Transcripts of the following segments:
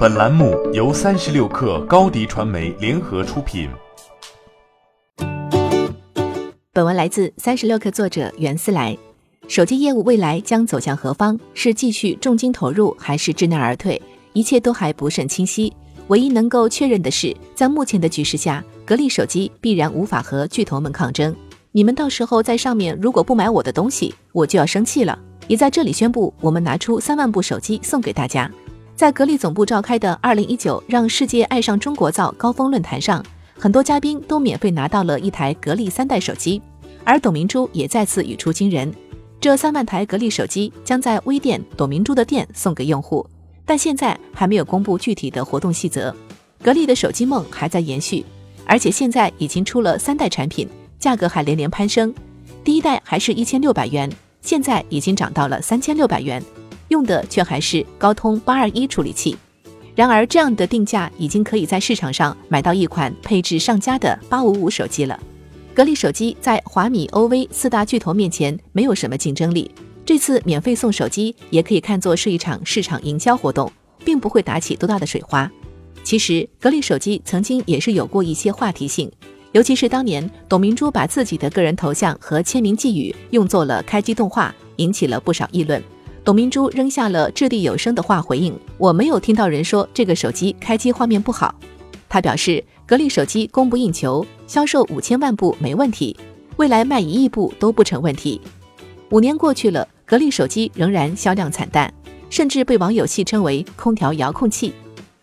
本栏目由三十六氪高低传媒联合出品。本文来自三十六氪作者袁思来。手机业务未来将走向何方？是继续重金投入，还是知难而退？一切都还不甚清晰。唯一能够确认的是，在目前的局势下，格力手机必然无法和巨头们抗争。你们到时候在上面如果不买我的东西，我就要生气了。也在这里宣布，我们拿出三万部手机送给大家。在格力总部召开的二零一九让世界爱上中国造高峰论坛上，很多嘉宾都免费拿到了一台格力三代手机，而董明珠也再次语出惊人：这三万台格力手机将在微店董明珠的店送给用户，但现在还没有公布具体的活动细则。格力的手机梦还在延续，而且现在已经出了三代产品，价格还连连攀升。第一代还是一千六百元，现在已经涨到了三千六百元。用的却还是高通八二一处理器，然而这样的定价已经可以在市场上买到一款配置上佳的八五五手机了。格力手机在华米、OV 四大巨头面前没有什么竞争力，这次免费送手机也可以看作是一场市场营销活动，并不会打起多大的水花。其实格力手机曾经也是有过一些话题性，尤其是当年董明珠把自己的个人头像和签名寄语用作了开机动画，引起了不少议论。董明珠扔下了掷地有声的话回应：“我没有听到人说这个手机开机画面不好。”他表示，格力手机供不应求，销售五千万部没问题，未来卖一亿部都不成问题。五年过去了，格力手机仍然销量惨淡，甚至被网友戏称为“空调遥控器”。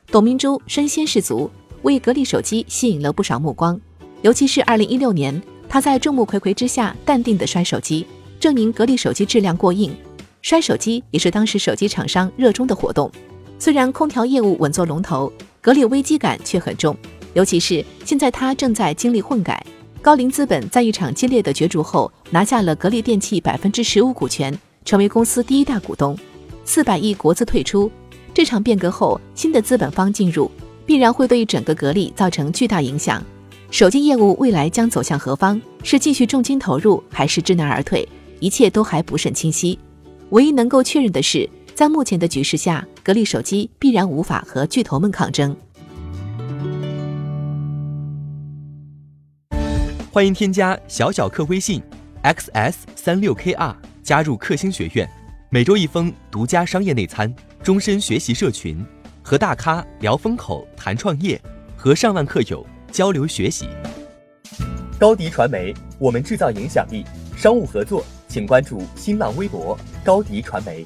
董明珠身先士卒，为格力手机吸引了不少目光，尤其是二零一六年，他在众目睽睽之下淡定地摔手机，证明格力手机质量过硬。摔手机也是当时手机厂商热衷的活动。虽然空调业务稳坐龙头，格力危机感却很重。尤其是现在，它正在经历混改。高瓴资本在一场激烈的角逐后，拿下了格力电器百分之十五股权，成为公司第一大股东。四百亿国资退出，这场变革后，新的资本方进入，必然会对整个格力造成巨大影响。手机业务未来将走向何方？是继续重金投入，还是知难而退？一切都还不甚清晰。唯一能够确认的是，在目前的局势下，格力手机必然无法和巨头们抗争。欢迎添加小小客微信，xs 三六 kr，加入克星学院，每周一封独家商业内参，终身学习社群，和大咖聊风口、谈创业，和上万客友交流学习。高迪传媒，我们制造影响力。商务合作。请关注新浪微博高迪传媒。